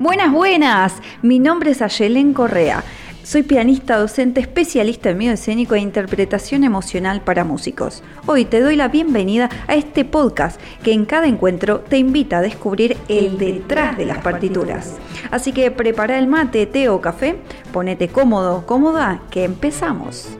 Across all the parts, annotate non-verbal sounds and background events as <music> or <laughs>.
Buenas, buenas. Mi nombre es Ayelen Correa. Soy pianista, docente, especialista en medio escénico e interpretación emocional para músicos. Hoy te doy la bienvenida a este podcast que en cada encuentro te invita a descubrir el detrás de las partituras. Así que prepara el mate, té o café, ponete cómodo, cómoda, que empezamos.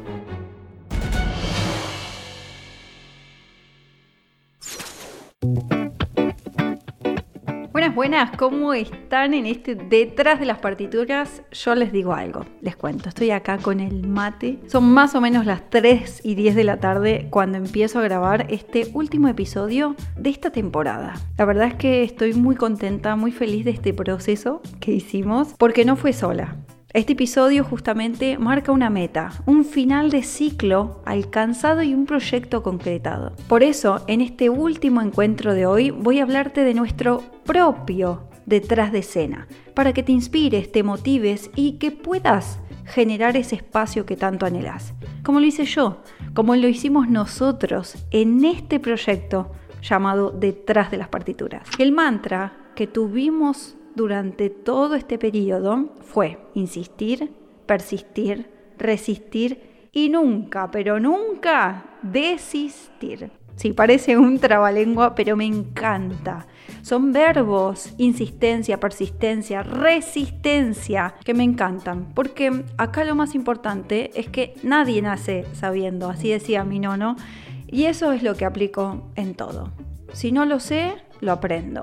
Buenas, ¿cómo están en este detrás de las partituras? Yo les digo algo, les cuento, estoy acá con el mate. Son más o menos las 3 y 10 de la tarde cuando empiezo a grabar este último episodio de esta temporada. La verdad es que estoy muy contenta, muy feliz de este proceso que hicimos, porque no fue sola. Este episodio justamente marca una meta, un final de ciclo alcanzado y un proyecto concretado. Por eso, en este último encuentro de hoy voy a hablarte de nuestro propio detrás de escena, para que te inspires, te motives y que puedas generar ese espacio que tanto anhelas. Como lo hice yo, como lo hicimos nosotros en este proyecto llamado Detrás de las partituras. El mantra que tuvimos durante todo este periodo fue insistir, persistir, resistir y nunca, pero nunca desistir. Sí, parece un trabalengua, pero me encanta. Son verbos, insistencia, persistencia, resistencia, que me encantan. Porque acá lo más importante es que nadie nace sabiendo, así decía mi nono, y eso es lo que aplico en todo. Si no lo sé, lo aprendo.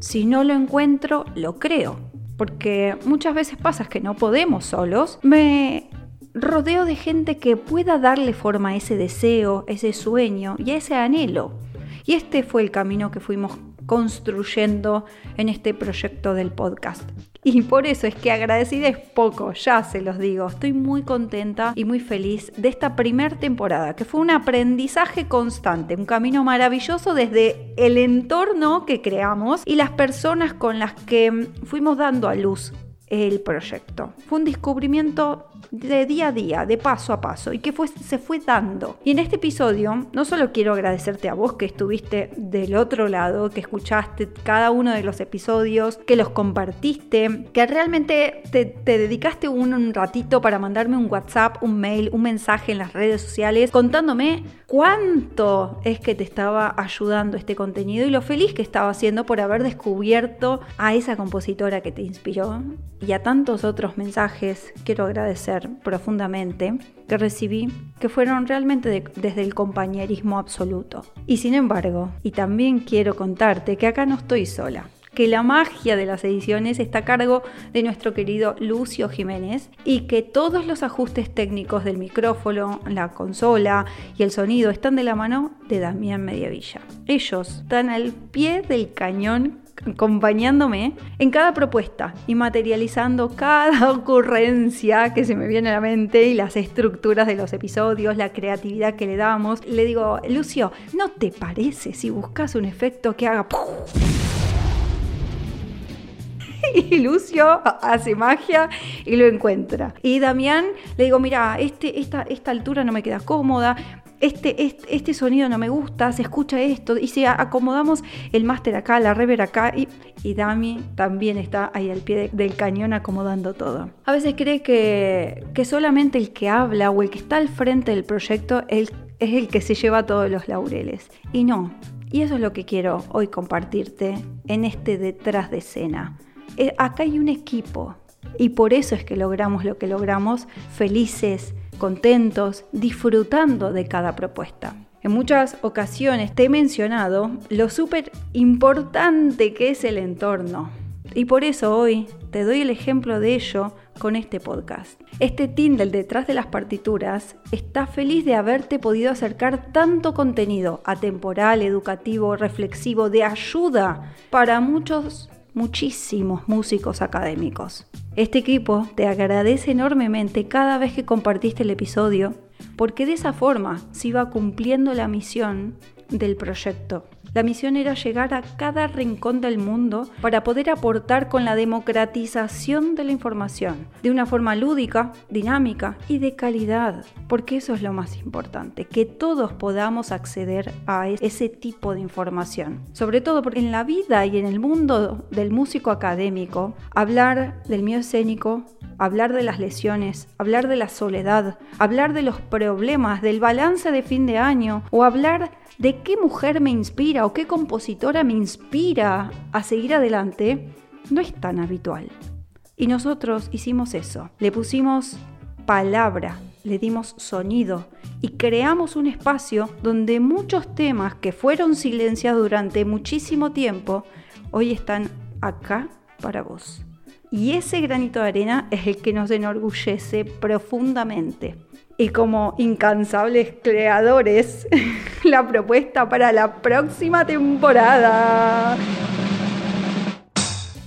Si no lo encuentro, lo creo. Porque muchas veces pasa que no podemos solos. Me rodeo de gente que pueda darle forma a ese deseo, ese sueño y a ese anhelo. Y este fue el camino que fuimos construyendo en este proyecto del podcast. <laughs> Y por eso es que agradecida es poco, ya se los digo. Estoy muy contenta y muy feliz de esta primera temporada, que fue un aprendizaje constante, un camino maravilloso desde el entorno que creamos y las personas con las que fuimos dando a luz el proyecto. Fue un descubrimiento de día a día, de paso a paso, y que fue, se fue dando. Y en este episodio no solo quiero agradecerte a vos que estuviste del otro lado, que escuchaste cada uno de los episodios, que los compartiste, que realmente te, te dedicaste un, un ratito para mandarme un WhatsApp, un mail, un mensaje en las redes sociales, contándome cuánto es que te estaba ayudando este contenido y lo feliz que estaba haciendo por haber descubierto a esa compositora que te inspiró y a tantos otros mensajes quiero agradecer profundamente que recibí que fueron realmente desde el compañerismo absoluto. Y sin embargo, y también quiero contarte que acá no estoy sola que la magia de las ediciones está a cargo de nuestro querido Lucio Jiménez y que todos los ajustes técnicos del micrófono, la consola y el sonido están de la mano de Damián Mediavilla. Ellos están al pie del cañón acompañándome en cada propuesta y materializando cada <laughs> ocurrencia que se me viene a la mente y las estructuras de los episodios, la creatividad que le damos. Le digo, Lucio, ¿no te parece si buscas un efecto que haga... <laughs> y Lucio hace magia y lo encuentra. Y Damián le digo, mira, este, esta, esta altura no me queda cómoda, este, este, sonido no me gusta, se escucha esto, y si acomodamos el máster acá, la rever acá, y, Dami también está ahí al pie del cañón acomodando todo. A veces cree que, que solamente el que habla o el que está al frente del proyecto es el que se lleva todos los laureles. Y no, y eso es lo que quiero hoy compartirte en este detrás de escena. Eh, acá hay un equipo y por eso es que logramos lo que logramos, felices, contentos, disfrutando de cada propuesta. En muchas ocasiones te he mencionado lo súper importante que es el entorno. Y por eso hoy te doy el ejemplo de ello con este podcast. Este team del detrás de las partituras está feliz de haberte podido acercar tanto contenido atemporal, educativo, reflexivo, de ayuda para muchos muchísimos músicos académicos. Este equipo te agradece enormemente cada vez que compartiste el episodio, porque de esa forma se iba cumpliendo la misión del proyecto, La misión era llegar a cada rincón del mundo para poder aportar con la democratización de la información, de una forma lúdica, dinámica y de calidad, porque eso es lo más importante, que todos podamos acceder a ese tipo de información. Sobre todo porque en la vida y en el mundo del músico académico, hablar del miedo escénico, hablar de las lesiones, hablar de la soledad, hablar de los problemas, del balance de fin de año o hablar de qué mujer me inspira o qué compositora me inspira a seguir adelante, no es tan habitual. Y nosotros hicimos eso, le pusimos palabra, le dimos sonido y creamos un espacio donde muchos temas que fueron silenciados durante muchísimo tiempo, hoy están acá para vos. Y ese granito de arena es el que nos enorgullece profundamente. Y como incansables creadores, <laughs> la propuesta para la próxima temporada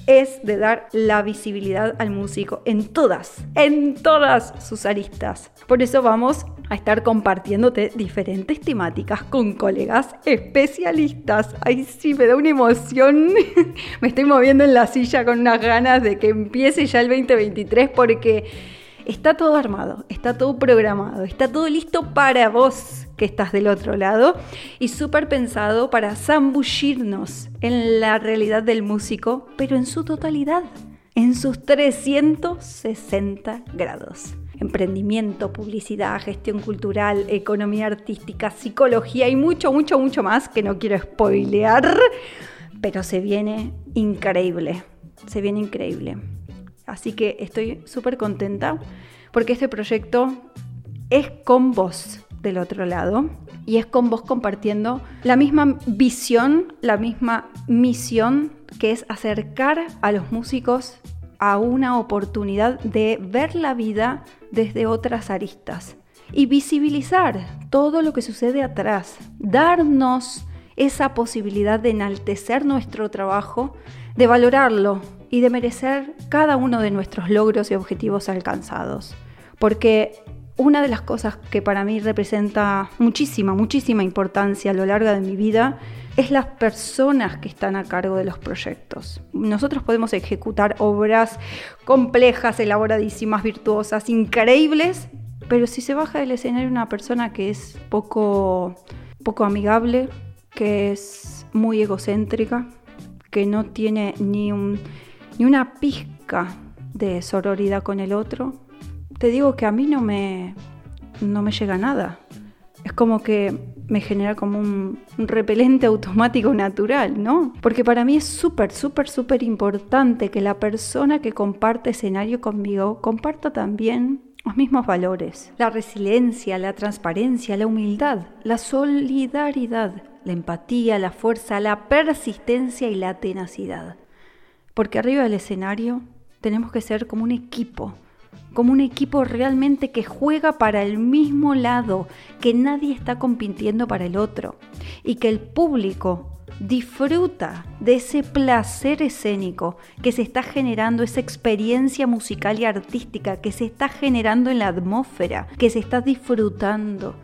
es de dar la visibilidad al músico en todas, en todas sus aristas. Por eso vamos a estar compartiéndote diferentes temáticas con colegas especialistas. Ay, sí, me da una emoción. <laughs> me estoy moviendo en la silla con unas ganas de que empiece ya el 2023 porque está todo armado, está todo programado, está todo listo para vos que estás del otro lado y súper pensado para zambullirnos en la realidad del músico, pero en su totalidad, en sus 360 grados. Emprendimiento, publicidad, gestión cultural, economía artística, psicología y mucho, mucho, mucho más que no quiero spoilear, pero se viene increíble, se viene increíble. Así que estoy súper contenta porque este proyecto es con vos del otro lado y es con vos compartiendo la misma visión, la misma misión que es acercar a los músicos a una oportunidad de ver la vida desde otras aristas y visibilizar todo lo que sucede atrás, darnos esa posibilidad de enaltecer nuestro trabajo, de valorarlo y de merecer cada uno de nuestros logros y objetivos alcanzados. Porque una de las cosas que para mí representa muchísima, muchísima importancia a lo largo de mi vida es las personas que están a cargo de los proyectos. Nosotros podemos ejecutar obras complejas, elaboradísimas, virtuosas, increíbles, pero si se baja del escenario una persona que es poco, poco amigable, que es muy egocéntrica, que no tiene ni, ni una pizca de sororidad con el otro, te digo que a mí no me, no me llega nada. Es como que me genera como un, repelente automático natural, ¿no? Porque para mí es súper, súper, súper importante que la persona que comparte escenario conmigo comparta también los mismos valores. La resiliencia, la transparencia, la humildad, la solidaridad, la empatía, la fuerza, la persistencia y la tenacidad. Porque arriba del escenario tenemos que ser como un equipo como un equipo realmente que juega para el mismo lado, que nadie está compitiendo para el otro y que el público disfruta de ese placer escénico que se está generando, esa experiencia musical y artística que se está generando en la atmósfera, que se está disfrutando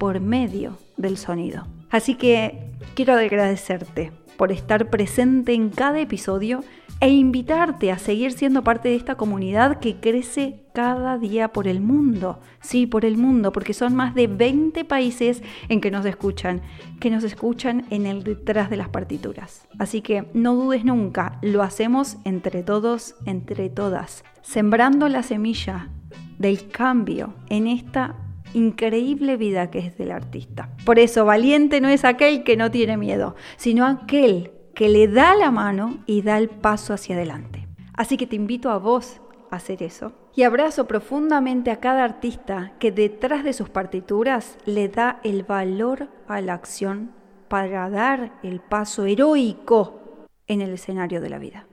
por medio del sonido. Así que quiero agradecerte por estar presente en cada episodio e invitarte a seguir siendo parte de esta comunidad que crece cada día por el mundo. Sí, por el mundo, porque son más de 20 países en que nos escuchan, que nos escuchan en el detrás de las partituras. Así que no dudes nunca, lo hacemos entre todos, entre todas, sembrando la semilla del cambio en esta increíble vida que es del artista. Por eso, valiente no es aquel que no tiene miedo, sino aquel que le da la mano y da el paso hacia adelante. Así que te invito a vos a hacer eso. Y abrazo profundamente a cada artista que detrás de sus partituras le da el valor a la acción para dar el paso heroico en el escenario de la vida.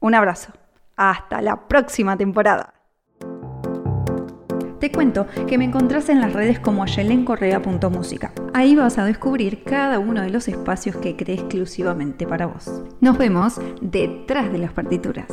Un abrazo. Hasta la próxima temporada. Te cuento que me encontrás en las redes como ayelencorrea.música. Ahí vas a descubrir cada uno de los espacios que creé exclusivamente para vos. Nos vemos detrás de las partituras.